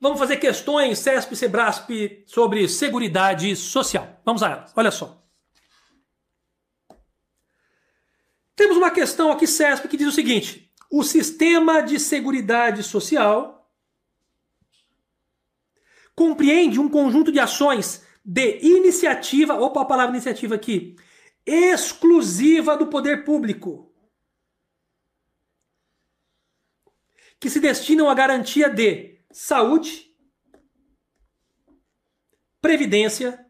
vamos fazer questões CESP e Sebrasp sobre Seguridade Social. Vamos a elas. Olha só. Temos uma questão aqui CESP que diz o seguinte: o sistema de seguridade social compreende um conjunto de ações de iniciativa, opa a palavra iniciativa aqui, exclusiva do poder público, que se destinam à garantia de saúde, previdência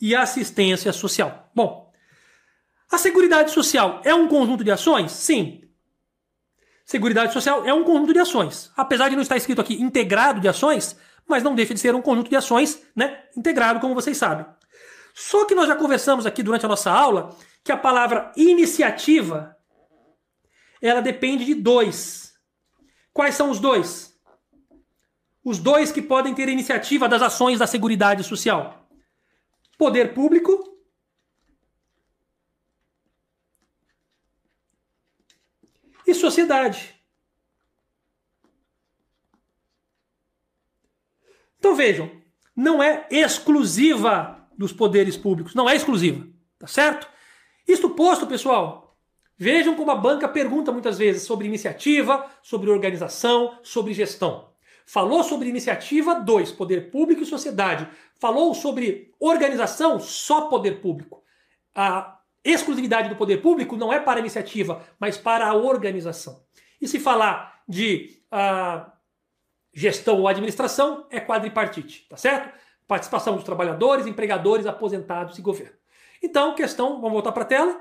e assistência social. Bom, a Seguridade Social é um conjunto de ações? Sim. Seguridade Social é um conjunto de ações. Apesar de não estar escrito aqui integrado de ações, mas não deixa de ser um conjunto de ações, né? Integrado, como vocês sabem. Só que nós já conversamos aqui durante a nossa aula que a palavra iniciativa ela depende de dois. Quais são os dois? Os dois que podem ter iniciativa das ações da Seguridade Social: poder público e sociedade. Então vejam, não é exclusiva dos poderes públicos, não é exclusiva, tá certo? Isto posto, pessoal, vejam como a banca pergunta muitas vezes sobre iniciativa, sobre organização, sobre gestão. Falou sobre iniciativa, dois, poder público e sociedade. Falou sobre organização, só poder público. A exclusividade do poder público não é para a iniciativa, mas para a organização. E se falar de uh, gestão ou administração, é quadripartite, tá certo? Participação dos trabalhadores, empregadores, aposentados e governo. Então, questão, vamos voltar para a tela.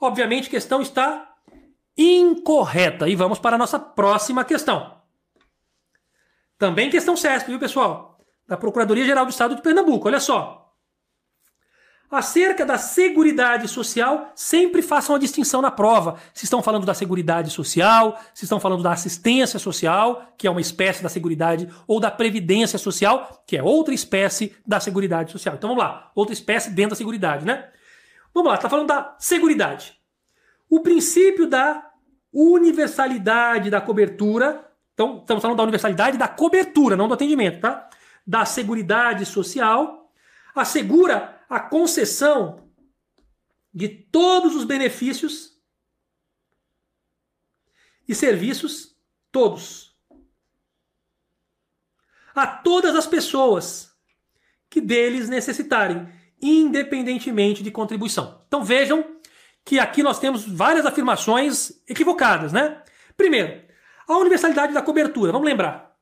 Obviamente, questão está incorreta. E vamos para a nossa próxima questão. Também questão CESP, viu, pessoal? Da Procuradoria-Geral do Estado de Pernambuco. Olha só acerca da Seguridade Social, sempre façam a distinção na prova. Se estão falando da Seguridade Social, se estão falando da Assistência Social, que é uma espécie da Seguridade, ou da Previdência Social, que é outra espécie da Seguridade Social. Então vamos lá, outra espécie dentro da Seguridade, né? Vamos lá, está falando da Seguridade. O princípio da universalidade da cobertura, então estamos falando da universalidade da cobertura, não do atendimento, tá? Da Seguridade Social, assegura a concessão de todos os benefícios e serviços, todos, a todas as pessoas que deles necessitarem, independentemente de contribuição. Então vejam que aqui nós temos várias afirmações equivocadas, né? Primeiro, a universalidade da cobertura. Vamos lembrar.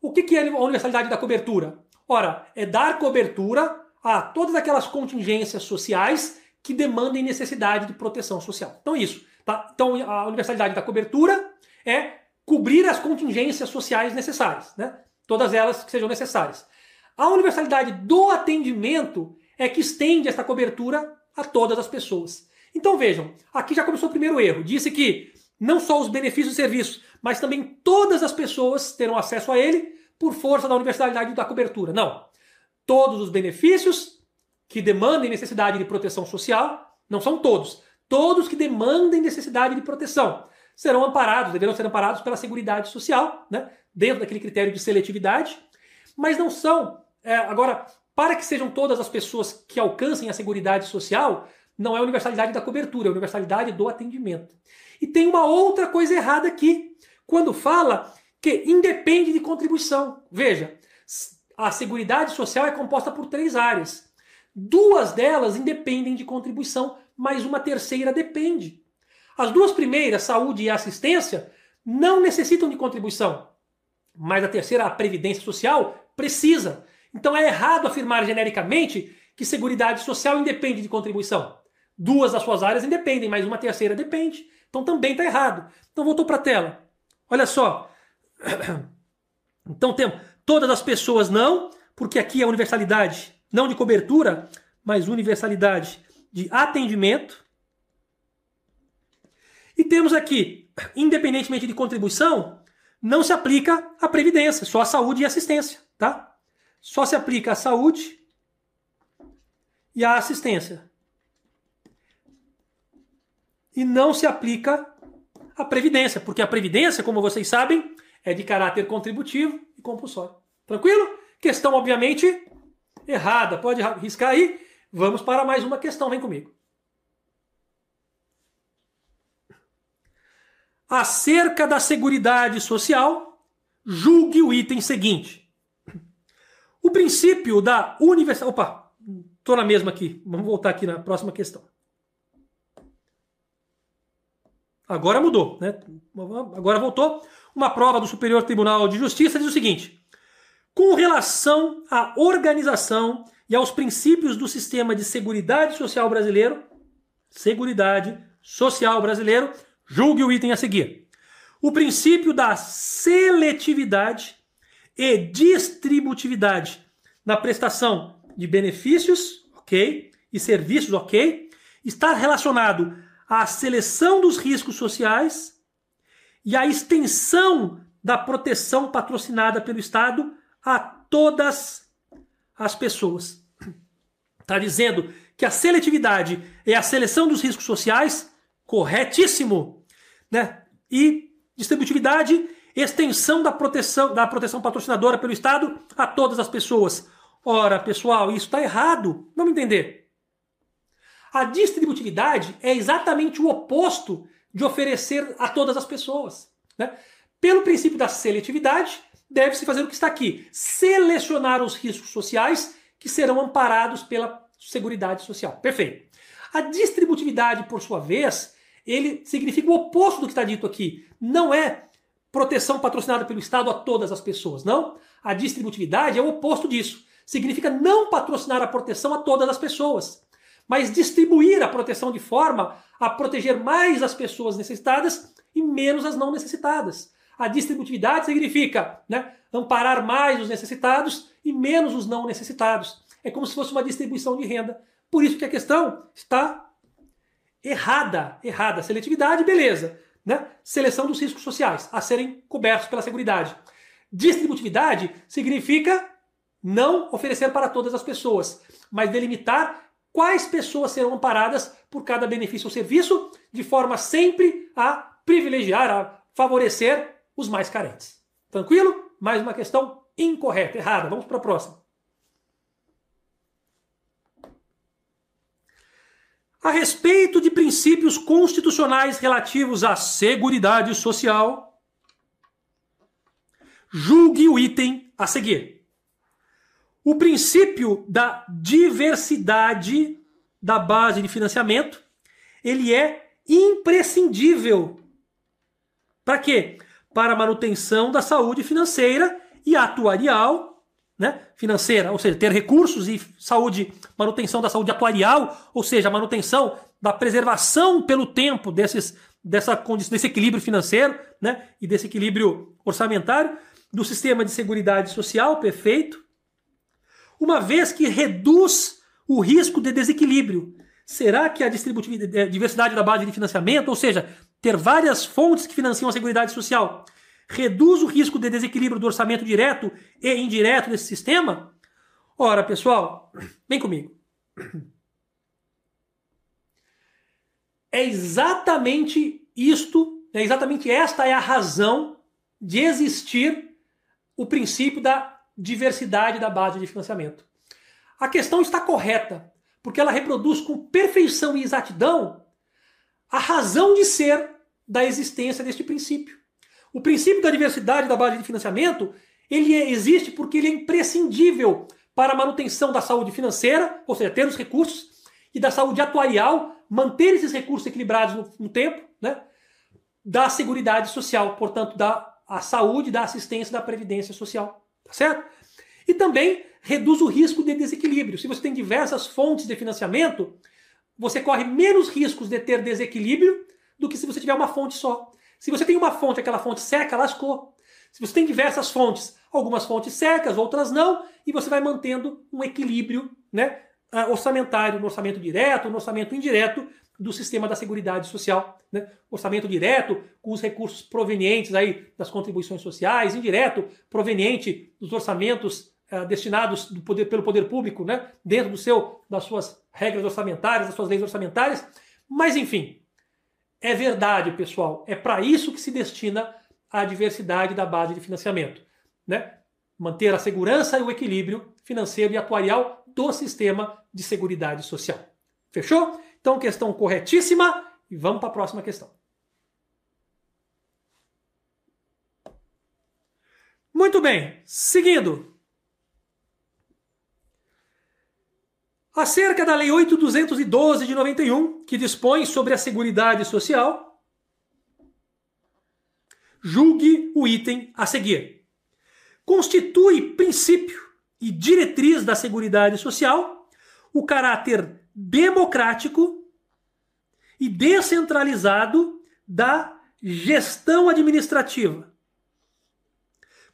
O que é a universalidade da cobertura? Ora, é dar cobertura a todas aquelas contingências sociais que demandem necessidade de proteção social. Então, isso. Tá? Então, a universalidade da cobertura é cobrir as contingências sociais necessárias, né? todas elas que sejam necessárias. A universalidade do atendimento é que estende essa cobertura a todas as pessoas. Então vejam, aqui já começou o primeiro erro. Disse que não só os benefícios e serviços, mas também todas as pessoas terão acesso a ele por força da universalidade da cobertura. Não todos os benefícios que demandem necessidade de proteção social, não são todos, todos que demandem necessidade de proteção serão amparados, deverão ser amparados pela Seguridade Social, né, dentro daquele critério de seletividade, mas não são. É, agora, para que sejam todas as pessoas que alcancem a Seguridade Social, não é a universalidade da cobertura, é a universalidade do atendimento. E tem uma outra coisa errada aqui, quando fala que independe de contribuição. Veja, a Seguridade Social é composta por três áreas. Duas delas independem de contribuição, mas uma terceira depende. As duas primeiras, saúde e assistência, não necessitam de contribuição, mas a terceira, a previdência social, precisa. Então é errado afirmar genericamente que Seguridade Social independe de contribuição. Duas das suas áreas independem, mas uma terceira depende. Então também está errado. Então voltou para a tela. Olha só. Então temos Todas as pessoas não, porque aqui é universalidade não de cobertura, mas universalidade de atendimento. E temos aqui, independentemente de contribuição, não se aplica a previdência, só a saúde e assistência, tá? Só se aplica a saúde e a assistência. E não se aplica a previdência, porque a previdência, como vocês sabem, é de caráter contributivo e compulsório. Tranquilo? Questão, obviamente, errada. Pode riscar aí. Vamos para mais uma questão. Vem comigo. Acerca da Seguridade Social, julgue o item seguinte. O princípio da universal. Opa, estou na mesma aqui. Vamos voltar aqui na próxima questão. Agora mudou, né? Agora voltou. Uma prova do Superior Tribunal de Justiça diz o seguinte: com relação à organização e aos princípios do sistema de seguridade social brasileiro, seguridade social brasileiro, julgue o item a seguir. O princípio da seletividade e distributividade na prestação de benefícios, ok, e serviços, ok, está relacionado a seleção dos riscos sociais e a extensão da proteção patrocinada pelo Estado a todas as pessoas. Está dizendo que a seletividade é a seleção dos riscos sociais, corretíssimo, né? E distributividade, extensão da proteção da proteção patrocinadora pelo Estado a todas as pessoas. Ora, pessoal, isso está errado. Vamos entender. A distributividade é exatamente o oposto de oferecer a todas as pessoas. Né? Pelo princípio da seletividade, deve-se fazer o que está aqui: selecionar os riscos sociais que serão amparados pela Seguridade Social. Perfeito. A distributividade, por sua vez, ele significa o oposto do que está dito aqui. Não é proteção patrocinada pelo Estado a todas as pessoas, não. A distributividade é o oposto disso. Significa não patrocinar a proteção a todas as pessoas mas distribuir a proteção de forma a proteger mais as pessoas necessitadas e menos as não necessitadas. A distributividade significa né, amparar mais os necessitados e menos os não necessitados. É como se fosse uma distribuição de renda. Por isso que a questão está errada. Errada. Seletividade, beleza. Né? Seleção dos riscos sociais a serem cobertos pela Seguridade. Distributividade significa não oferecer para todas as pessoas, mas delimitar quais pessoas serão amparadas por cada benefício ou serviço, de forma sempre a privilegiar, a favorecer os mais carentes. Tranquilo? Mais uma questão incorreta, errada. Vamos para a próxima. A respeito de princípios constitucionais relativos à Seguridade Social, julgue o item a seguir. O princípio da diversidade da base de financiamento, ele é imprescindível. Para quê? Para a manutenção da saúde financeira e atuarial, né? financeira, ou seja, ter recursos e saúde, manutenção da saúde atuarial, ou seja, manutenção da preservação pelo tempo desses, dessa, desse equilíbrio financeiro né? e desse equilíbrio orçamentário, do sistema de seguridade social perfeito, uma vez que reduz o risco de desequilíbrio. Será que a eh, diversidade da base de financiamento, ou seja, ter várias fontes que financiam a Seguridade Social, reduz o risco de desequilíbrio do orçamento direto e indireto desse sistema? Ora, pessoal, vem comigo. É exatamente isto, é exatamente esta é a razão de existir o princípio da diversidade da base de financiamento. A questão está correta, porque ela reproduz com perfeição e exatidão a razão de ser da existência deste princípio. O princípio da diversidade da base de financiamento, ele é, existe porque ele é imprescindível para a manutenção da saúde financeira, ou seja, ter os recursos, e da saúde atuarial, manter esses recursos equilibrados no, no tempo, né? da seguridade social, portanto, da saúde, da assistência da previdência social. Tá certo? E também reduz o risco de desequilíbrio. Se você tem diversas fontes de financiamento, você corre menos riscos de ter desequilíbrio do que se você tiver uma fonte só. Se você tem uma fonte, aquela fonte seca, lascou. Se você tem diversas fontes, algumas fontes secas, outras não, e você vai mantendo um equilíbrio né, ah, orçamentário no orçamento direto, no orçamento indireto do sistema da Seguridade Social. Né? Orçamento direto, com os recursos provenientes aí das contribuições sociais, indireto, proveniente dos orçamentos uh, destinados poder, pelo poder público, né? dentro do seu, das suas regras orçamentárias, das suas leis orçamentárias. Mas, enfim, é verdade, pessoal. É para isso que se destina a diversidade da base de financiamento, né? Manter a segurança e o equilíbrio financeiro e atuarial do sistema de seguridade social. Fechou? Então, questão corretíssima e vamos para a próxima questão. Muito bem, seguindo. Acerca da Lei 8212 de 91, que dispõe sobre a Seguridade Social, julgue o item a seguir. Constitui princípio e diretriz da Seguridade Social o caráter democrático e descentralizado da gestão administrativa,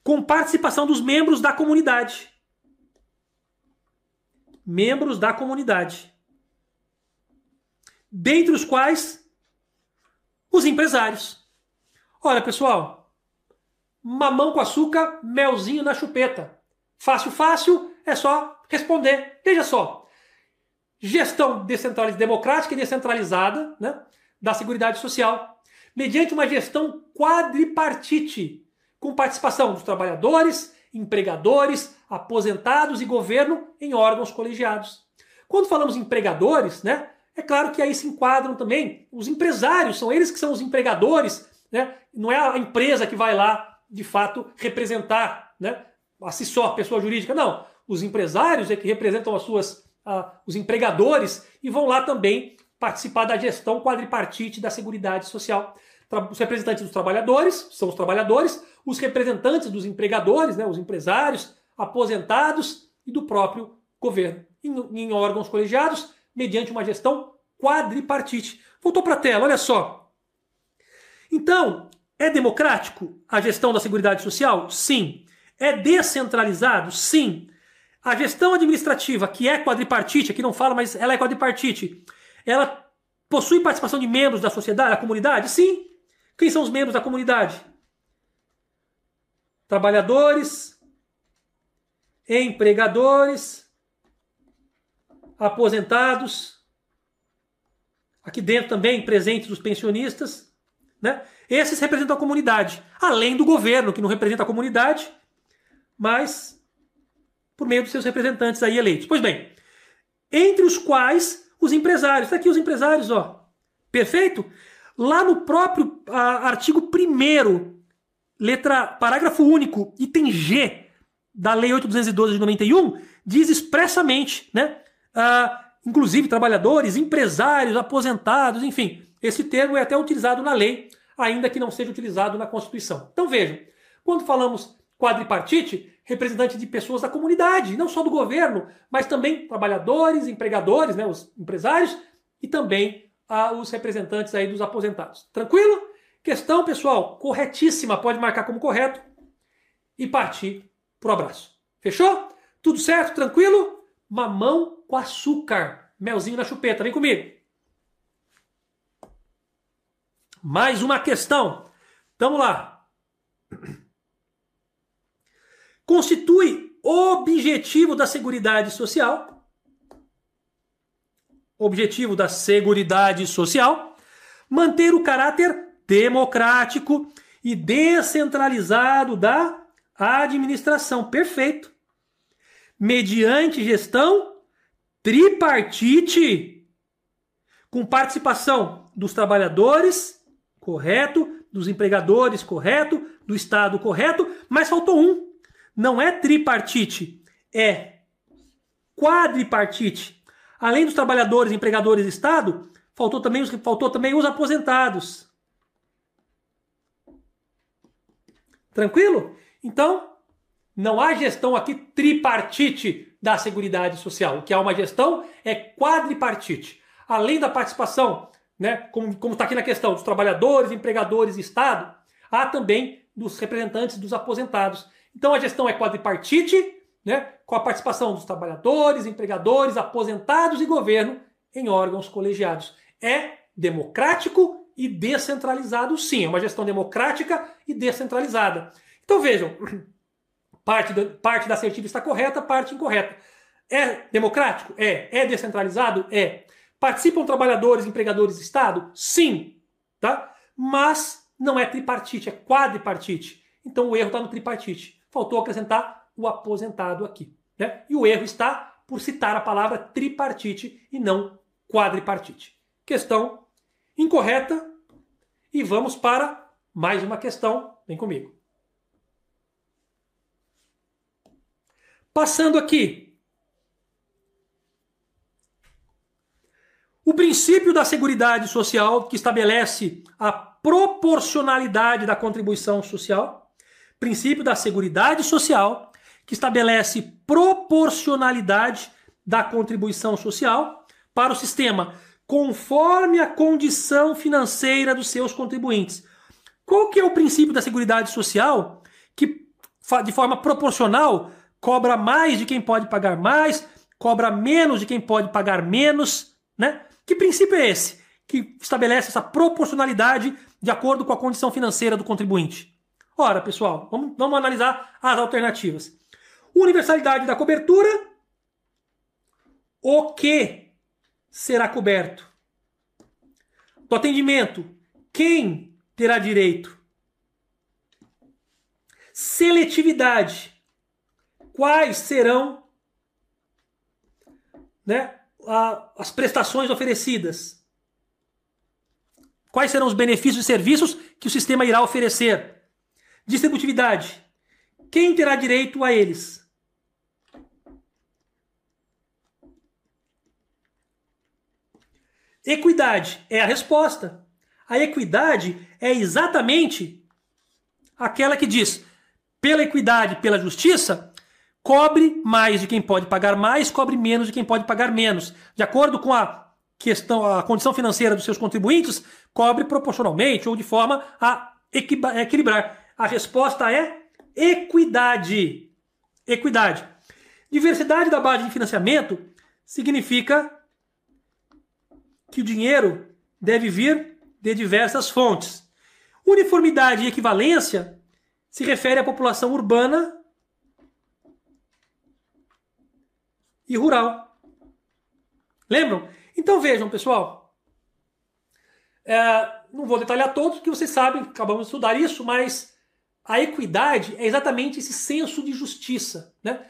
com participação dos membros da comunidade. Membros da comunidade. Dentre os quais os empresários. Olha, pessoal, mamão com açúcar, melzinho na chupeta. Fácil, fácil, é só responder. Veja só. Gestão descentralizada, democrática e descentralizada né, da Seguridade Social, mediante uma gestão quadripartite, com participação dos trabalhadores, empregadores, aposentados e governo em órgãos colegiados. Quando falamos empregadores, né, é claro que aí se enquadram também os empresários, são eles que são os empregadores, né, não é a empresa que vai lá, de fato, representar né, a si só, pessoa jurídica, não. Os empresários é que representam as suas, os empregadores e vão lá também participar da gestão quadripartite da Seguridade Social. Os representantes dos trabalhadores são os trabalhadores, os representantes dos empregadores, né, os empresários, aposentados e do próprio governo, em, em órgãos colegiados, mediante uma gestão quadripartite. Voltou para a tela, olha só. Então, é democrático a gestão da Seguridade Social? Sim. É descentralizado? Sim. A gestão administrativa, que é quadripartite, aqui não fala, mas ela é quadripartite, ela possui participação de membros da sociedade, da comunidade? Sim. Quem são os membros da comunidade? Trabalhadores, empregadores, aposentados, aqui dentro também presentes os pensionistas, né? Esses representam a comunidade, além do governo, que não representa a comunidade, mas por meio dos seus representantes aí eleitos. Pois bem, entre os quais os empresários. Está aqui os empresários, ó. Perfeito? Lá no próprio a, artigo 1 letra parágrafo único, item G da Lei 8212 de 91, diz expressamente, né? Ah, inclusive trabalhadores, empresários, aposentados, enfim. Esse termo é até utilizado na lei, ainda que não seja utilizado na Constituição. Então vejam, quando falamos quadripartite, representante de pessoas da comunidade, não só do governo, mas também trabalhadores, empregadores, né, os empresários e também ah, os representantes aí dos aposentados. Tranquilo? Questão, pessoal, corretíssima, pode marcar como correto e partir pro abraço. Fechou? Tudo certo? Tranquilo? Mamão com açúcar, melzinho na chupeta, vem comigo. Mais uma questão. Vamos lá constitui objetivo da Seguridade Social. Objetivo da Seguridade Social manter o caráter democrático e descentralizado da administração. Perfeito. Mediante gestão tripartite, com participação dos trabalhadores, correto, dos empregadores, correto, do Estado, correto, mas faltou um, não é tripartite, é quadripartite. Além dos trabalhadores, empregadores e Estado, faltou também os, faltou também os aposentados. Tranquilo? Então, não há gestão aqui tripartite da Seguridade Social. O que há uma gestão é quadripartite. Além da participação, né, como está aqui na questão, dos trabalhadores, empregadores e Estado, há também dos representantes dos aposentados. Então a gestão é quadripartite, né, com a participação dos trabalhadores, empregadores, aposentados e governo em órgãos colegiados. É democrático e descentralizado, sim. É uma gestão democrática e descentralizada. Então vejam, parte, do, parte da assertiva está correta, parte incorreta. É democrático? É. É descentralizado? É. Participam trabalhadores, empregadores do Estado? Sim. Tá? Mas não é tripartite, é quadripartite. Então o erro está no tripartite. Faltou acrescentar o aposentado aqui. Né? E o erro está por citar a palavra tripartite e não quadripartite. Questão incorreta. E vamos para mais uma questão. Vem comigo. Passando aqui. O princípio da Seguridade Social, que estabelece a proporcionalidade da contribuição social. Princípio da Seguridade Social, que estabelece proporcionalidade da contribuição social para o sistema conforme a condição financeira dos seus contribuintes. Qual que é o princípio da Seguridade Social que de forma proporcional cobra mais de quem pode pagar mais, cobra menos de quem pode pagar menos, né? Que princípio é esse que estabelece essa proporcionalidade de acordo com a condição financeira do contribuinte? Ora, pessoal, vamos, vamos analisar as alternativas. Universalidade da cobertura. O que será coberto? Do atendimento. Quem terá direito? Seletividade. Quais serão né, a, as prestações oferecidas? Quais serão os benefícios e serviços que o sistema irá oferecer? Distributividade. Quem terá direito a eles? Equidade é a resposta. A equidade é exatamente aquela que diz: pela equidade, pela justiça, cobre mais de quem pode pagar mais, cobre menos de quem pode pagar menos. De acordo com a questão, a condição financeira dos seus contribuintes, cobre proporcionalmente ou de forma a equilibrar. A resposta é equidade. Equidade. Diversidade da base de financiamento significa que o dinheiro deve vir de diversas fontes. Uniformidade e equivalência se refere à população urbana e rural. Lembram? Então vejam, pessoal. É, não vou detalhar todos, porque vocês sabem, acabamos de estudar isso, mas a equidade é exatamente esse senso de justiça, né?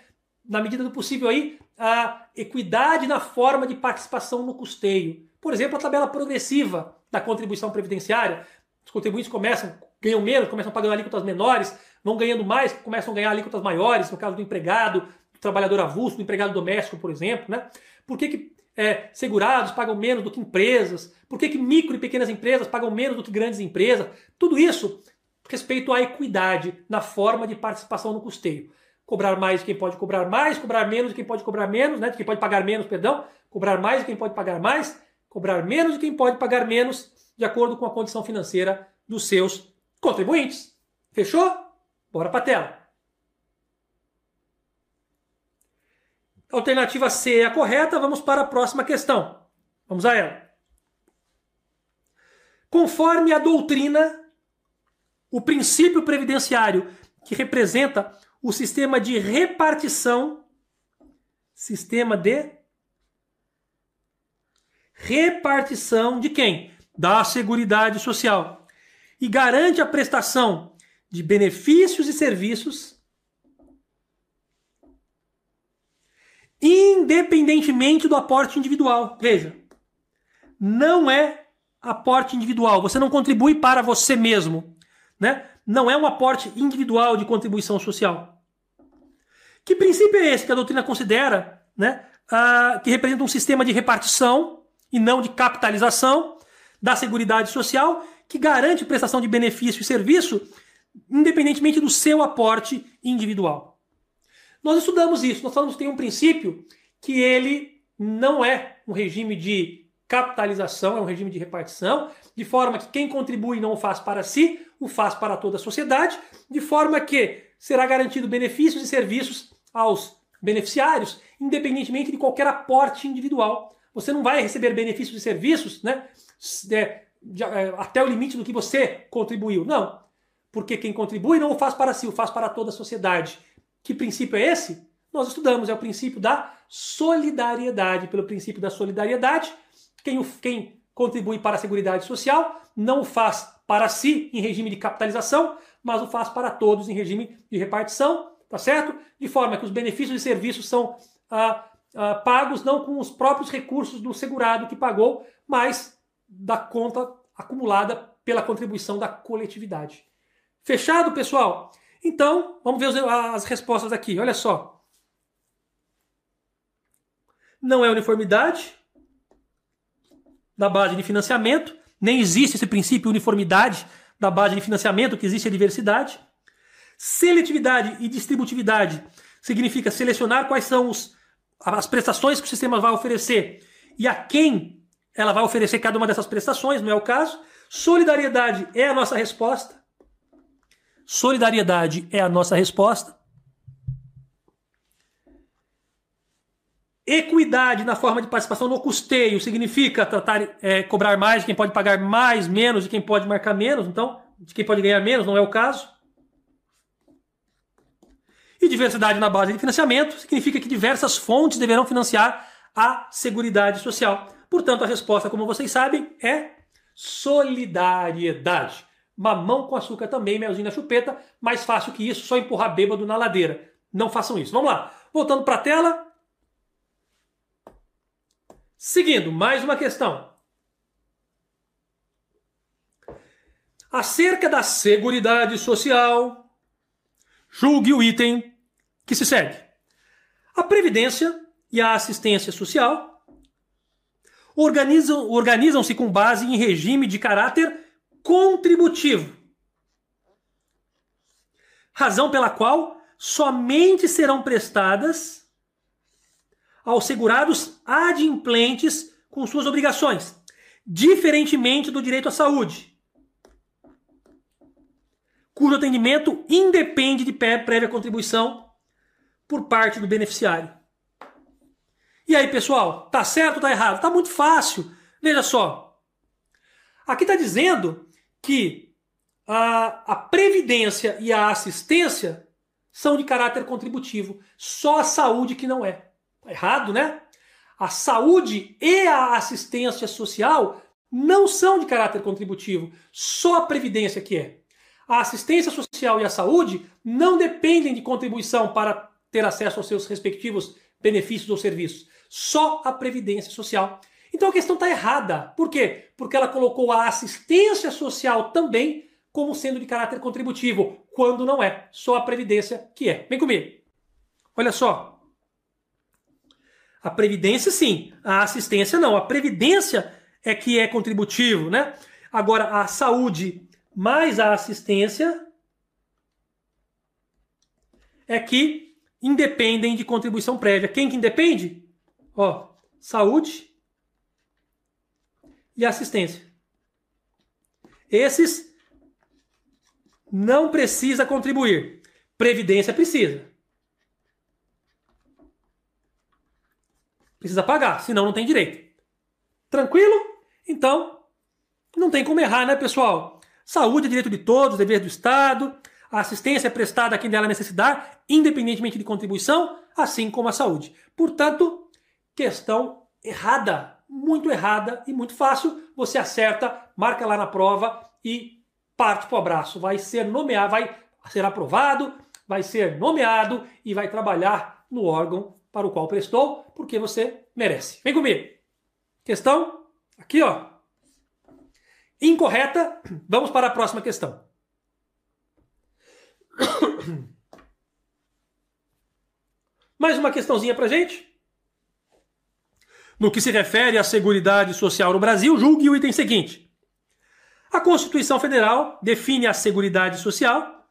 Na medida do possível aí, a equidade na forma de participação no custeio. Por exemplo, a tabela progressiva da contribuição previdenciária. Os contribuintes começam, ganham menos, começam pagando alíquotas menores, vão ganhando mais, começam a ganhar alíquotas maiores, no caso do empregado, do trabalhador avulso, do empregado doméstico, por exemplo. Né? Por que, que é, segurados pagam menos do que empresas? Por que, que micro e pequenas empresas pagam menos do que grandes empresas? Tudo isso respeito à equidade na forma de participação no custeio. Cobrar mais quem pode cobrar mais, cobrar menos quem pode cobrar menos, né? quem pode pagar menos, perdão, cobrar mais quem pode pagar mais, cobrar menos quem pode pagar menos, de acordo com a condição financeira dos seus contribuintes. Fechou? Bora para a tela. Alternativa C é a correta, vamos para a próxima questão. Vamos a ela. Conforme a doutrina, o princípio previdenciário que representa o sistema de repartição, sistema de repartição de quem? Da Seguridade Social. E garante a prestação de benefícios e serviços independentemente do aporte individual. Veja, não é aporte individual, você não contribui para você mesmo, né? Não é um aporte individual de contribuição social. Que princípio é esse que a doutrina considera, né? Ah, que representa um sistema de repartição e não de capitalização da Seguridade Social, que garante prestação de benefício e serviço independentemente do seu aporte individual. Nós estudamos isso, nós falamos que tem um princípio que ele não é um regime de capitalização, é um regime de repartição, de forma que quem contribui não o faz para si, o faz para toda a sociedade, de forma que será garantido benefícios e serviços aos beneficiários, independentemente de qualquer aporte individual você não vai receber benefícios e serviços né, é, até o limite do que você contribuiu. Não. Porque quem contribui não o faz para si, o faz para toda a sociedade. Que princípio é esse? Nós estudamos, é o princípio da solidariedade. Pelo princípio da solidariedade, quem, quem contribui para a Seguridade Social não o faz para si em regime de capitalização, mas o faz para todos em regime de repartição, tá certo? De forma que os benefícios e serviços são ah, ah, pagos não com os próprios recursos do segurado que pagou, mas da conta acumulada pela contribuição da coletividade. Fechado, pessoal? Então, vamos ver as respostas aqui. Olha só. Não é uniformidade da base de financiamento, nem existe esse princípio uniformidade da base de financiamento, que existe a diversidade. Seletividade e distributividade significa selecionar quais são os, as prestações que o sistema vai oferecer e a quem ela vai oferecer cada uma dessas prestações, não é o caso. Solidariedade é a nossa resposta. Solidariedade é a nossa resposta. Equidade na forma de participação no custeio significa tratar, é, cobrar mais de quem pode pagar mais, menos de quem pode marcar menos, então, de quem pode ganhar menos, não é o caso. E diversidade na base de financiamento significa que diversas fontes deverão financiar a Seguridade Social. Portanto, a resposta, como vocês sabem, é solidariedade. Mamão com açúcar também, melzinho na chupeta. Mais fácil que isso, só empurrar bêbado na ladeira. Não façam isso. Vamos lá. Voltando para a tela. Seguindo, mais uma questão. Acerca da Seguridade Social, julgue o item que se segue. A Previdência e a Assistência Social organizam-se organizam com base em regime de caráter contributivo. Razão pela qual somente serão prestadas aos segurados adimplentes com suas obrigações, diferentemente do direito à saúde, cujo atendimento independe de prévia contribuição por parte do beneficiário. E aí, pessoal, tá certo ou tá errado? Tá muito fácil. Veja só. Aqui está dizendo que a, a previdência e a assistência são de caráter contributivo. Só a saúde que não é. Errado, né? A saúde e a assistência social não são de caráter contributivo. Só a previdência que é. A assistência social e a saúde não dependem de contribuição para ter acesso aos seus respectivos benefícios ou serviços só a Previdência Social. Então a questão está errada. Por quê? Porque ela colocou a assistência social também como sendo de caráter contributivo, quando não é. Só a Previdência que é. Vem comigo. Olha só. A Previdência, sim. A assistência, não. A Previdência é que é contributivo, né? Agora, a saúde mais a assistência é que independem de contribuição prévia. Quem que independe? Ó, saúde e assistência. Esses não precisa contribuir. Previdência precisa. Precisa pagar, senão não tem direito. Tranquilo? Então, não tem como errar, né, pessoal? Saúde é direito de todos, dever do Estado. A assistência é prestada a quem dela necessitar, independentemente de contribuição, assim como a saúde. Portanto, questão errada, muito errada e muito fácil. Você acerta, marca lá na prova e parte para o abraço. Vai ser nomeado, vai ser aprovado, vai ser nomeado e vai trabalhar no órgão para o qual prestou, porque você merece. Vem comigo. Questão aqui, ó. Incorreta. Vamos para a próxima questão. Mais uma questãozinha para gente. No que se refere à Seguridade Social no Brasil, julgue o item seguinte. A Constituição Federal define a Seguridade Social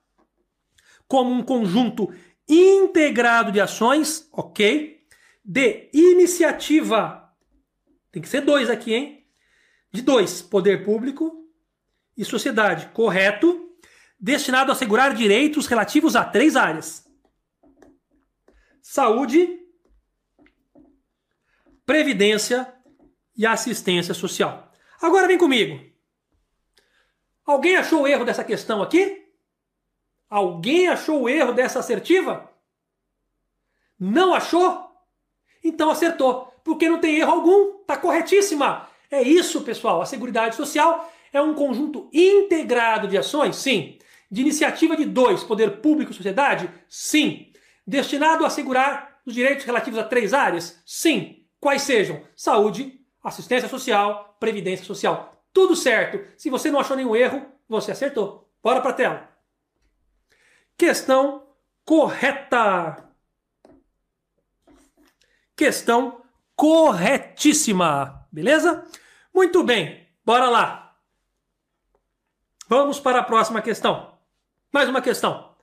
como um conjunto integrado de ações, ok, de iniciativa. Tem que ser dois aqui, hein? De dois, poder público e sociedade, correto, destinado a assegurar direitos relativos a três áreas: saúde, previdência e assistência social. Agora vem comigo. Alguém achou o erro dessa questão aqui? Alguém achou o erro dessa assertiva? Não achou? Então acertou, porque não tem erro algum, está corretíssima. É isso, pessoal. A Seguridade Social é um conjunto integrado de ações? Sim. De iniciativa de dois, poder público e sociedade? Sim. Destinado a assegurar os direitos relativos a três áreas? Sim. Quais sejam? Saúde, assistência social, previdência social. Tudo certo. Se você não achou nenhum erro, você acertou. Bora para a tela. Questão correta. Questão corretíssima. Beleza? Muito bem. Bora lá. Vamos para a próxima questão. Mais uma questão.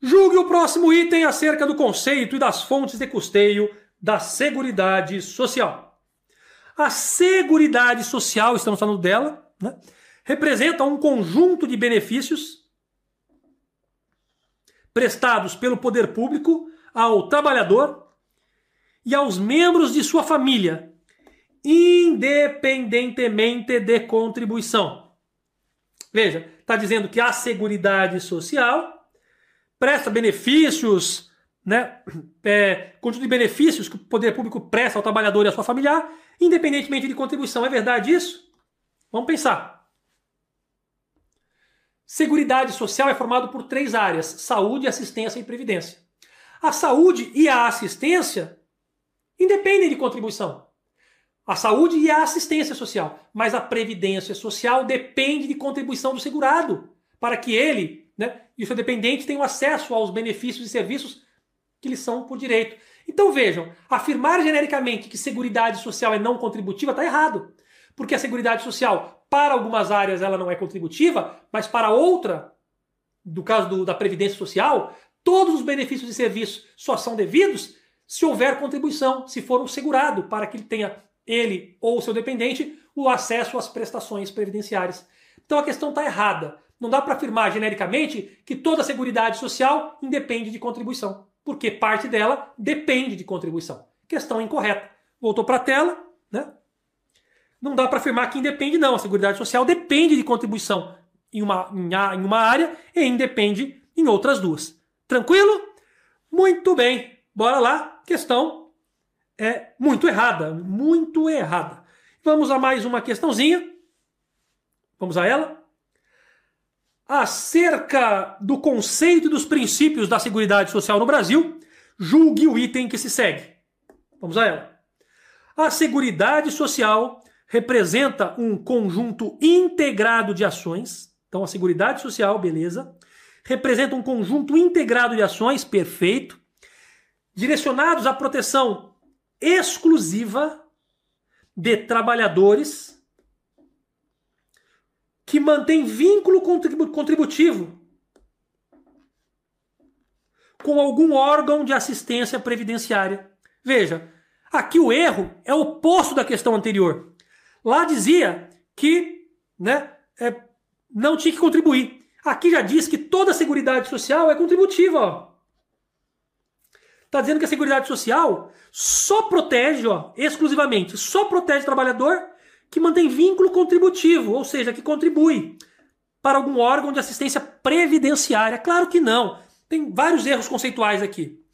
Julgue o próximo item acerca do conceito e das fontes de custeio da Seguridade Social. A Seguridade Social, estamos falando dela, né, representa um conjunto de benefícios prestados pelo poder público ao trabalhador e aos membros de sua família, independentemente de contribuição. Veja, está dizendo que a Seguridade Social presta benefícios, né, é, conjunto de benefícios que o poder público presta ao trabalhador e à sua familiar, independentemente de contribuição. É verdade isso? Vamos pensar. Seguridade social é formado por três áreas: saúde, assistência e previdência. A saúde e a assistência independem de contribuição. A saúde e a assistência social, mas a previdência social depende de contribuição do segurado, para que ele né, e seu dependente tenham acesso aos benefícios e serviços que lhes são por direito. Então vejam, afirmar genericamente que seguridade social é não contributiva está errado. Porque a seguridade social, para algumas áreas, ela não é contributiva, mas para outra, do caso do, da Previdência Social, todos os benefícios e serviços só são devidos se houver contribuição, se for um segurado, para que ele tenha, ele ou seu dependente, o acesso às prestações previdenciárias. Então a questão está errada. Não dá para afirmar genericamente que toda a seguridade social independe de contribuição, porque parte dela depende de contribuição. Questão incorreta. Voltou para a tela, né? Não dá para afirmar que independe, não. A Seguridade Social depende de contribuição em uma, em uma área e independe em outras duas. Tranquilo? Muito bem. Bora lá. Questão é muito errada. Muito errada. Vamos a mais uma questãozinha. Vamos a ela. Acerca do conceito e dos princípios da Seguridade Social no Brasil, julgue o item que se segue. Vamos a ela. A Seguridade Social representa um conjunto integrado de ações. Então, a Seguridade Social, beleza. Representa um conjunto integrado de ações, perfeito. Direcionados à proteção exclusiva de trabalhadores que mantém vínculo contributivo com algum órgão de assistência previdenciária. Veja, aqui o erro é o oposto da questão anterior. Lá dizia que né, é, não tinha que contribuir. Aqui já diz que toda a Seguridade Social é contributiva. Está dizendo que a Seguridade Social só protege, ó, exclusivamente, só protege o trabalhador que mantém vínculo contributivo, ou seja, que contribui para algum órgão de assistência previdenciária. Claro que não. Tem vários erros conceituais aqui.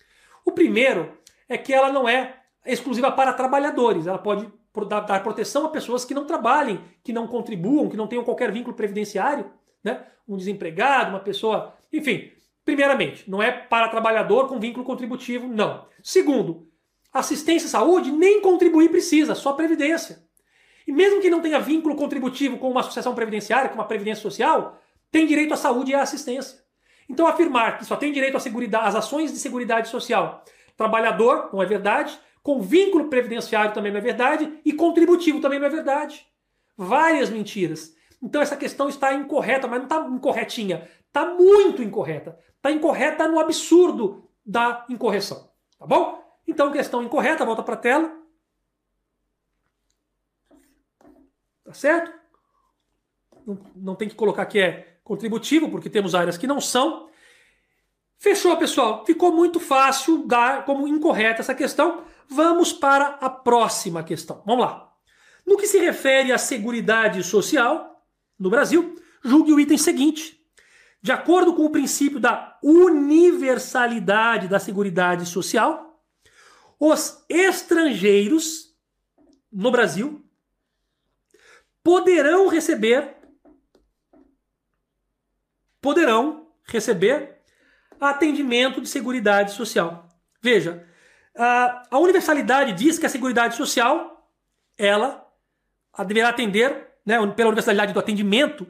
O primeiro é que ela não é exclusiva para trabalhadores. Ela pode dar proteção a pessoas que não trabalhem, que não contribuam, que não tenham qualquer vínculo previdenciário, né? Um desempregado, uma pessoa, enfim. Primeiramente, não é para trabalhador com vínculo contributivo, não. Segundo, assistência à saúde nem contribuir precisa, só previdência. E mesmo que não tenha vínculo contributivo com uma associação previdenciária, com uma previdência social, tem direito à saúde e à assistência. Então afirmar que só tem direito às ações de seguridade social trabalhador, não é verdade, com vínculo previdenciário também não é verdade e contributivo também não é verdade. Várias mentiras. Então essa questão está incorreta, mas não está incorretinha. Está muito incorreta. Está incorreta no absurdo da incorreção. Tá bom? Então questão incorreta, volta para a tela. Tá certo? Não, não tem que colocar que é contributivo, porque temos áreas que não são. Fechou, pessoal. Ficou muito fácil dar como incorreta essa questão. Vamos para a próxima questão. Vamos lá. No que se refere à Seguridade Social no Brasil, julgue o item seguinte. De acordo com o princípio da universalidade da Seguridade Social, os estrangeiros no Brasil poderão receber poderão receber atendimento de seguridade social. Veja, a universalidade diz que a seguridade social, ela deverá atender, né, pela universalidade do atendimento,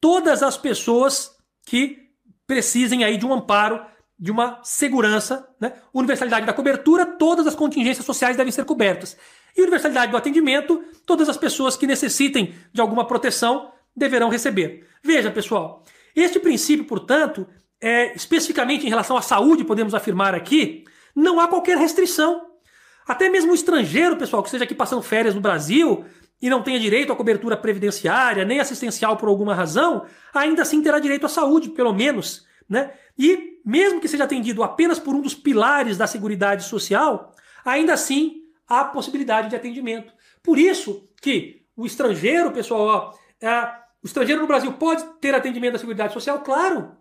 todas as pessoas que precisem aí de um amparo, de uma segurança, né? Universalidade da cobertura, todas as contingências sociais devem ser cobertas. E universalidade do atendimento, todas as pessoas que necessitem de alguma proteção deverão receber. Veja, pessoal, este princípio, portanto, é, especificamente em relação à saúde, podemos afirmar aqui, não há qualquer restrição. Até mesmo o estrangeiro, pessoal, que esteja aqui passando férias no Brasil e não tenha direito à cobertura previdenciária nem assistencial por alguma razão, ainda assim terá direito à saúde, pelo menos. Né? E mesmo que seja atendido apenas por um dos pilares da Seguridade Social, ainda assim há possibilidade de atendimento. Por isso que o estrangeiro, pessoal, ó, é, o estrangeiro no Brasil pode ter atendimento da Seguridade Social? Claro.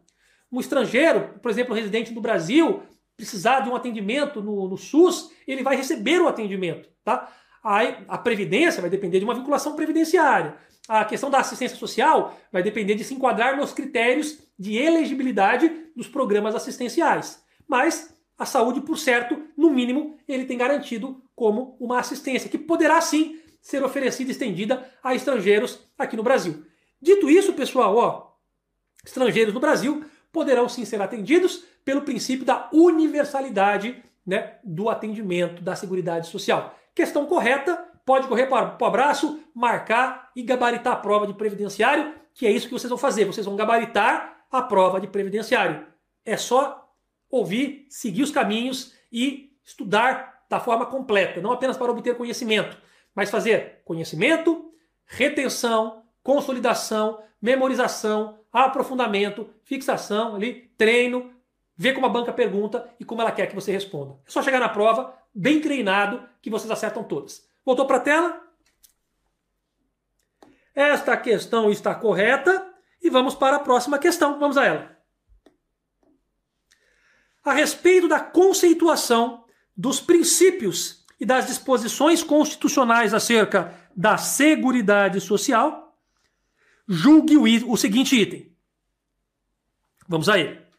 Um estrangeiro, por exemplo, residente do Brasil, precisar de um atendimento no, no SUS, ele vai receber o atendimento. Tá? Aí, a previdência vai depender de uma vinculação previdenciária. A questão da assistência social vai depender de se enquadrar nos critérios de elegibilidade dos programas assistenciais. Mas a saúde, por certo, no mínimo, ele tem garantido como uma assistência, que poderá sim ser oferecida e estendida a estrangeiros aqui no Brasil. Dito isso, pessoal, ó, estrangeiros no Brasil poderão sim ser atendidos pelo princípio da universalidade né, do atendimento da Seguridade Social. Questão correta, pode correr para o abraço, marcar e gabaritar a prova de previdenciário, que é isso que vocês vão fazer. Vocês vão gabaritar a prova de previdenciário. É só ouvir, seguir os caminhos e estudar da forma completa, não apenas para obter conhecimento, mas fazer conhecimento, retenção, consolidação, memorização, aprofundamento, fixação ali, treino, ver como a banca pergunta e como ela quer que você responda. É só chegar na prova bem treinado que vocês acertam todas. Voltou para a tela? Esta questão está correta e vamos para a próxima questão. Vamos a ela. A respeito da conceituação dos princípios e das disposições constitucionais acerca da Seguridade Social, julgue o, o seguinte item. Vamos a ele.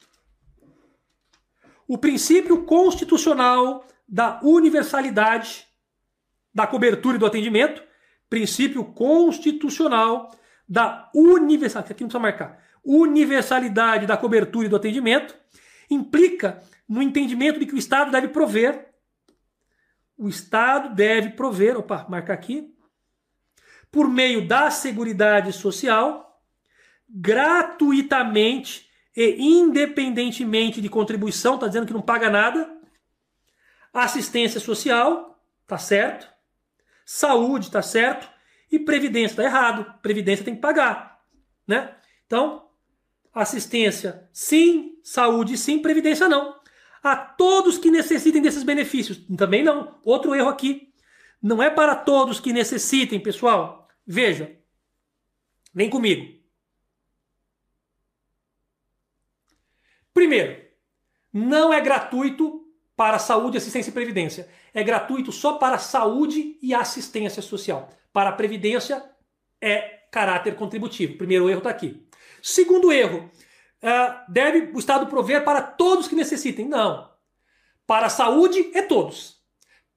O princípio constitucional da universalidade da cobertura e do atendimento, princípio constitucional da universalidade, aqui não precisa marcar, universalidade da cobertura e do atendimento, implica no entendimento de que o Estado deve prover, o Estado deve prover, opa, marcar aqui, por meio da Seguridade Social, gratuitamente e independentemente de contribuição, está dizendo que não paga nada, assistência social, tá certo, saúde, tá certo, e previdência, tá errado, previdência tem que pagar, né? Então, assistência sim, saúde sim, previdência não. A todos que necessitem desses benefícios, também não. Outro erro aqui. Não é para todos que necessitem, pessoal. Veja. Vem comigo. Primeiro, não é gratuito para saúde, assistência e previdência. É gratuito só para saúde e assistência social. Para a previdência é caráter contributivo. Primeiro erro está aqui. Segundo erro, uh, deve o Estado prover para todos que necessitem. Não. Para a saúde é todos.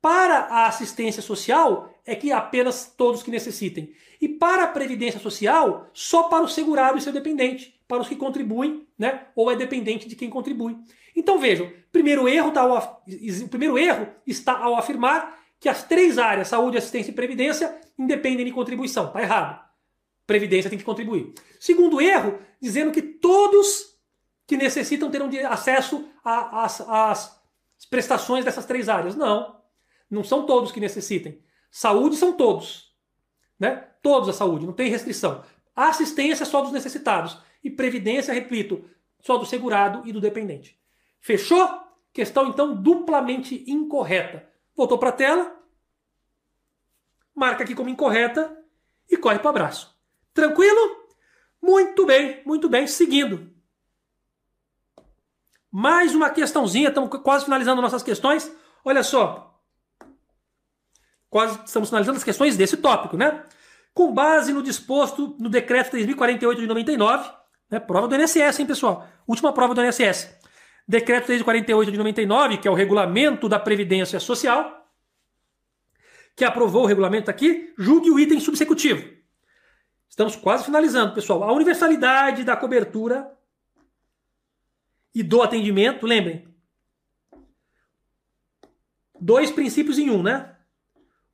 Para a assistência social é que apenas todos que necessitem. E para a previdência social, só para o segurado e seu dependente, para os que contribuem, né? Ou é dependente de quem contribui. Então vejam, primeiro erro tá ao, o primeiro erro está ao afirmar que as três áreas, saúde, assistência e previdência, independem de contribuição. Está errado. Previdência tem que contribuir. Segundo erro, dizendo que todos que necessitam terão acesso às prestações dessas três áreas. Não. Não são todos que necessitem. Saúde são todos. Né? Todos a saúde, não tem restrição. A assistência é só dos necessitados. E previdência, repito, só do segurado e do dependente. Fechou? Questão então duplamente incorreta. Voltou para a tela, marca aqui como incorreta e corre para o abraço. Tranquilo? Muito bem, muito bem. Seguindo. Mais uma questãozinha, estamos quase finalizando nossas questões. Olha só. Quase estamos finalizando as questões desse tópico, né? Com base no disposto no decreto 3048 de 99, Né? Prova do INSS, hein, pessoal? Última prova do INSS. Decreto 348 de 99, que é o regulamento da Previdência Social, que aprovou o regulamento aqui, julgue o item subsecutivo. Estamos quase finalizando, pessoal. A universalidade da cobertura e do atendimento, lembrem, dois princípios em um, né?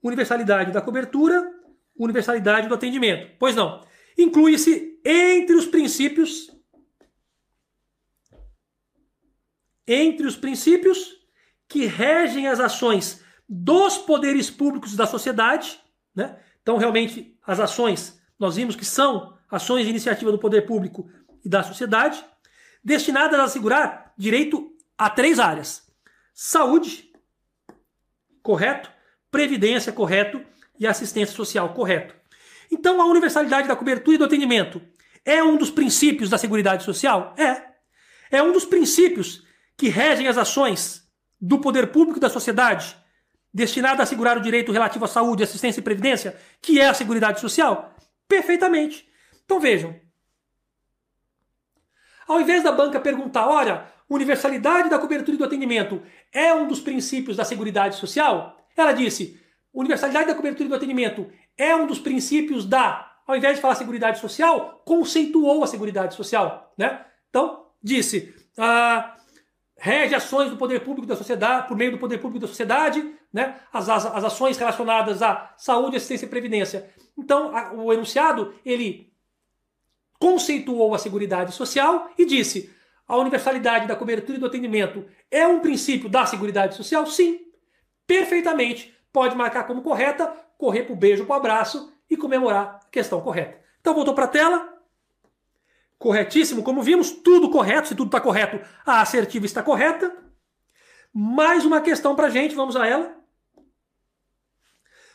Universalidade da cobertura, universalidade do atendimento. Pois não. Inclui-se entre os princípios entre os princípios que regem as ações dos poderes públicos da sociedade, né? Então, realmente, as ações, nós vimos que são ações de iniciativa do poder público e da sociedade, destinadas a assegurar direito a três áreas: saúde, correto, previdência, correto, e assistência social, correto. Então, a universalidade da cobertura e do atendimento é um dos princípios da Seguridade Social? É. É um dos princípios que regem as ações do poder público e da sociedade destinada a assegurar o direito relativo à saúde, assistência e previdência, que é a Seguridade Social? Perfeitamente. Então vejam. Ao invés da banca perguntar, olha, universalidade da cobertura e do atendimento é um dos princípios da Seguridade Social, ela disse, universalidade da cobertura do atendimento é um dos princípios da, ao invés de falar Seguridade Social, conceituou a Seguridade Social, né? Então, disse, ah, rege ações do poder público da sociedade, por meio do poder público da sociedade, né? as, as, as ações relacionadas à saúde, assistência e previdência. Então, a, o enunciado, ele conceituou a Seguridade Social e disse a universalidade da cobertura e do atendimento é um princípio da Seguridade Social? Sim, perfeitamente. Pode marcar como correta, correr para o beijo, para o abraço e comemorar a questão correta. Então, voltou para a tela corretíssimo, como vimos, tudo correto, se tudo está correto, a assertiva está correta. Mais uma questão para a gente, vamos a ela.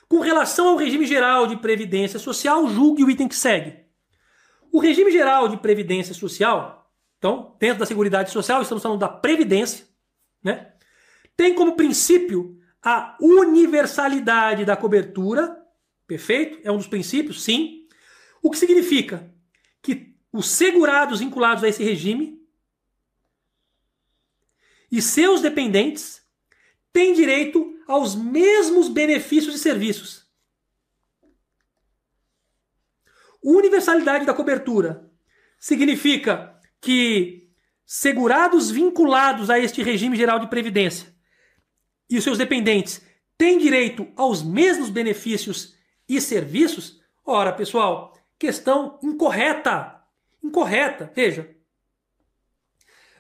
Com relação ao regime geral de previdência social, julgue o item que segue. O regime geral de previdência social, então, dentro da Seguridade Social, estamos falando da previdência, né? Tem como princípio a universalidade da cobertura, perfeito? É um dos princípios, sim. O que significa que os segurados vinculados a esse regime e seus dependentes têm direito aos mesmos benefícios e serviços. Universalidade da cobertura significa que segurados vinculados a este regime geral de previdência e os seus dependentes têm direito aos mesmos benefícios e serviços? Ora, pessoal, questão incorreta incorreta. Veja,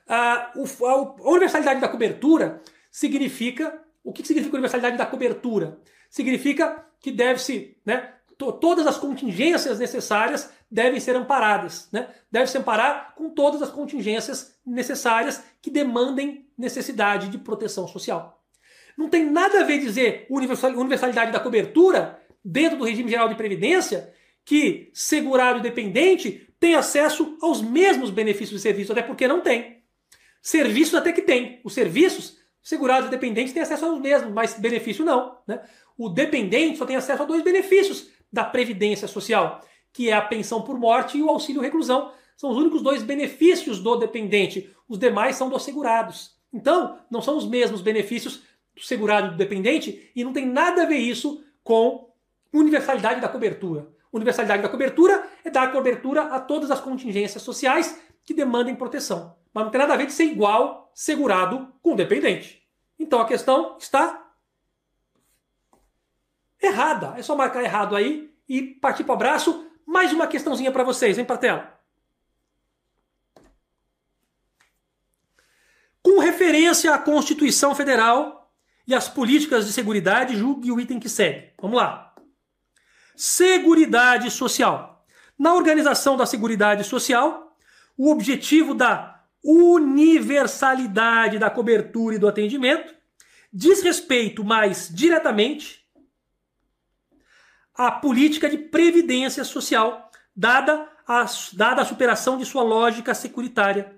a, a, universalidade da cobertura significa. O que significa universalidade da cobertura? Significa que deve-se, né, to, todas as contingências necessárias devem ser amparadas, né? Deve se amparar com todas as contingências necessárias que demandem necessidade de proteção social. Não tem nada a ver dizer universalidade da cobertura dentro do regime geral de previdência que segurado e dependente tem acesso aos mesmos benefícios de serviço, até porque não tem. Serviços até que tem. Os serviços, segurados e dependentes, têm acesso aos mesmos, mas benefício não. Né? O dependente só tem acesso a dois benefícios da Previdência Social, que é a pensão por morte e o auxílio reclusão. São os únicos dois benefícios do dependente. Os demais são dos segurados. Então, não são os mesmos benefícios do segurado e do dependente e não tem nada a ver isso com universalidade da cobertura. Universalidade da cobertura é dar cobertura a todas as contingências sociais que demandem proteção. Mas não tem nada a ver de ser igual segurado com dependente. Então a questão está errada. É só marcar errado aí e partir para o abraço. Mais uma questãozinha para vocês, vem para tela. Com referência à Constituição Federal e às políticas de segurança, julgue o item que segue. Vamos lá. Seguridade Social. Na organização da Seguridade Social, o objetivo da universalidade da cobertura e do atendimento diz respeito mais diretamente à política de previdência social, dada a, dada a superação de sua lógica securitária.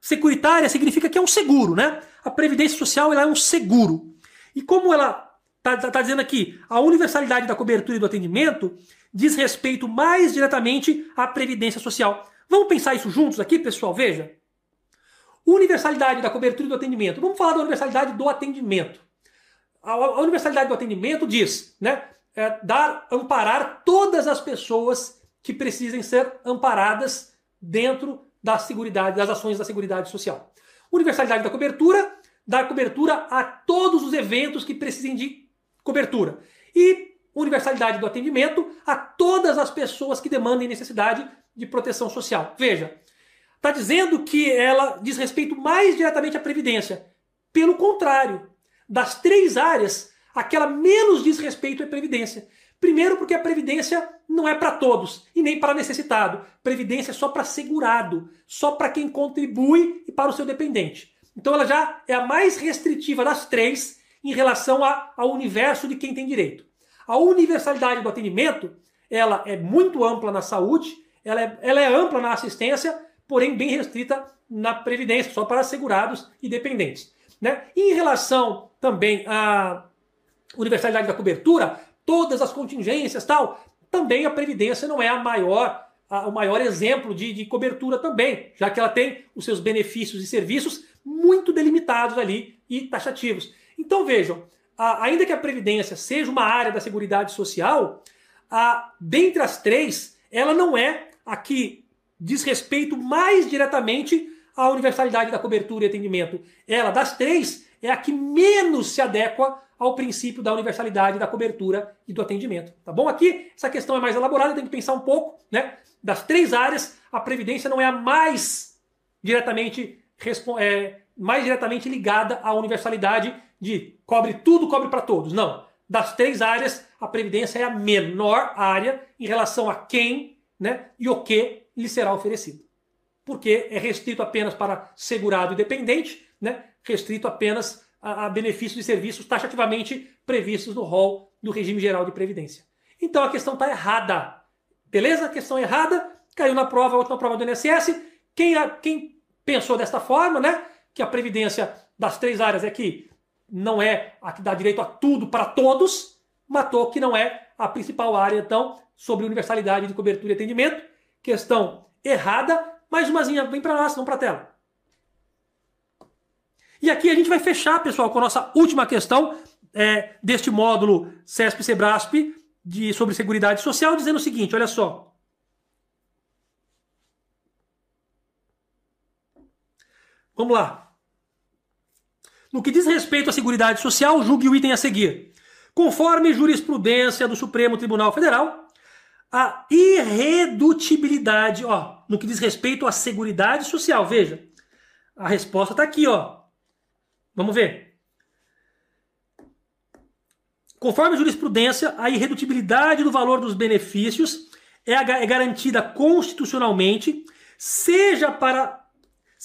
Securitária significa que é um seguro, né? A previdência social ela é um seguro. E como ela Está tá, tá dizendo aqui, a universalidade da cobertura e do atendimento diz respeito mais diretamente à previdência social. Vamos pensar isso juntos aqui, pessoal? Veja. Universalidade da cobertura e do atendimento. Vamos falar da universalidade do atendimento. A, universalidade do atendimento diz, né, é, dar, amparar todas as pessoas que precisem ser amparadas dentro da seguridade, das ações da seguridade social. Universalidade da cobertura, dar cobertura a todos os eventos que precisem de cobertura. E universalidade do atendimento a todas as pessoas que demandem necessidade de proteção social. Veja, está dizendo que ela diz respeito mais diretamente à Previdência. Pelo contrário, das três áreas, aquela menos diz respeito é Previdência. Primeiro, porque a Previdência não é para todos e nem para necessitado. Previdência é só para segurado, só para quem contribui e para o seu dependente. Então ela já é a mais restritiva das três em relação a, ao universo de quem tem direito. A universalidade do atendimento ela é muito ampla na saúde, ela é, ela é ampla na assistência, porém bem restrita na previdência, só para segurados e dependentes. Né? E em relação também à universalidade da cobertura, todas as contingências tal, também a Previdência não é a maior, a, o maior exemplo de, de cobertura também, já que ela tem os seus benefícios e serviços muito delimitados ali e taxativos. Então vejam, ainda que a Previdência seja uma área da Seguridade Social, a, dentre as três, ela não é a que diz respeito mais diretamente à universalidade da cobertura e atendimento. Ela, das três, é a que menos se adequa ao princípio da universalidade da cobertura e do atendimento. Tá bom? Aqui essa questão é mais elaborada, tem que pensar um pouco, né? Das três áreas, a previdência não é a mais diretamente é, mais diretamente ligada à universalidade de cobre tudo, cobre para todos. Não. Das três áreas, a previdência é a menor área em relação a quem, né, e o que lhe será oferecido. Porque é restrito apenas para segurado e dependente, né? Restrito apenas a, a benefícios e serviços taxativamente previstos no rol do regime geral de previdência. Então a questão está errada. Beleza? A questão errada, caiu na prova, a última prova do INSS. Quem, quem pensou desta forma, né? Que a previdência das três áreas é que não é a que dá direito a tudo para todos, matou que não é a principal área, então, sobre universalidade de cobertura e atendimento. Questão errada. Mais umazinha, vem para nós, vamos para a tela. E aqui a gente vai fechar, pessoal, com a nossa última questão é, deste módulo CESP-SEBRASP sobre Seguridade Social, dizendo o seguinte, olha só. Vamos lá. No que diz respeito à Seguridade Social, julgue o item a seguir. Conforme jurisprudência do Supremo Tribunal Federal, a irredutibilidade, ó, no que diz respeito à Seguridade Social, veja, a resposta está aqui, ó. Vamos ver. Conforme jurisprudência, a irredutibilidade do valor dos benefícios é, é garantida constitucionalmente, seja para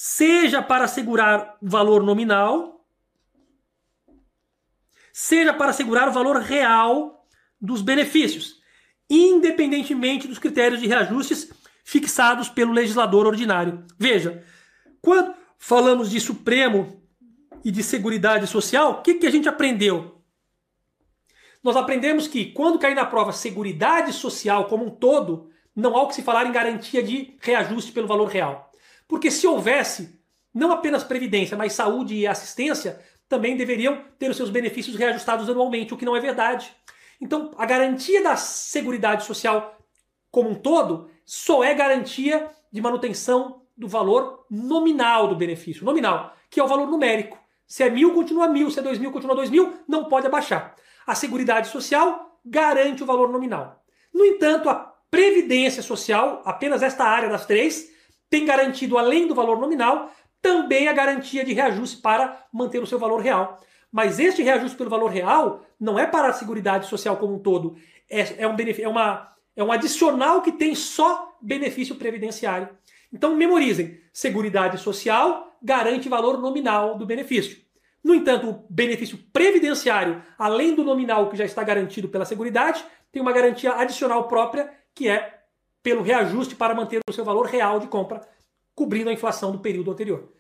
seja para assegurar o valor nominal, seja para assegurar o valor real dos benefícios, independentemente dos critérios de reajustes fixados pelo legislador ordinário. Veja, quando falamos de Supremo e de Seguridade Social, o que, que a gente aprendeu? Nós aprendemos que quando cair na prova Seguridade Social como um todo, não há o que se falar em garantia de reajuste pelo valor real. Porque se houvesse não apenas previdência, mas saúde e assistência, também deveriam ter os seus benefícios reajustados anualmente, o que não é verdade. Então, a garantia da Seguridade Social como um todo só é garantia de manutenção do valor nominal do benefício, nominal, que é o valor numérico. Se é mil, continua mil. Se é dois mil, continua dois mil. Não pode abaixar. A Seguridade Social garante o valor nominal. No entanto, a Previdência Social, apenas esta área das três, tem garantido, além do valor nominal, também a garantia de reajuste para manter o seu valor real. Mas este reajuste pelo valor real não é para a Seguridade Social como um todo. É, é, um, é, uma, é um adicional que tem só benefício previdenciário. Então memorizem: Seguridade Social garante valor nominal do benefício. No entanto, o benefício previdenciário, além do nominal que já está garantido pela Seguridade, tem uma garantia adicional própria, que é pelo reajuste para manter o seu valor real de compra, cobrindo a inflação do período anterior.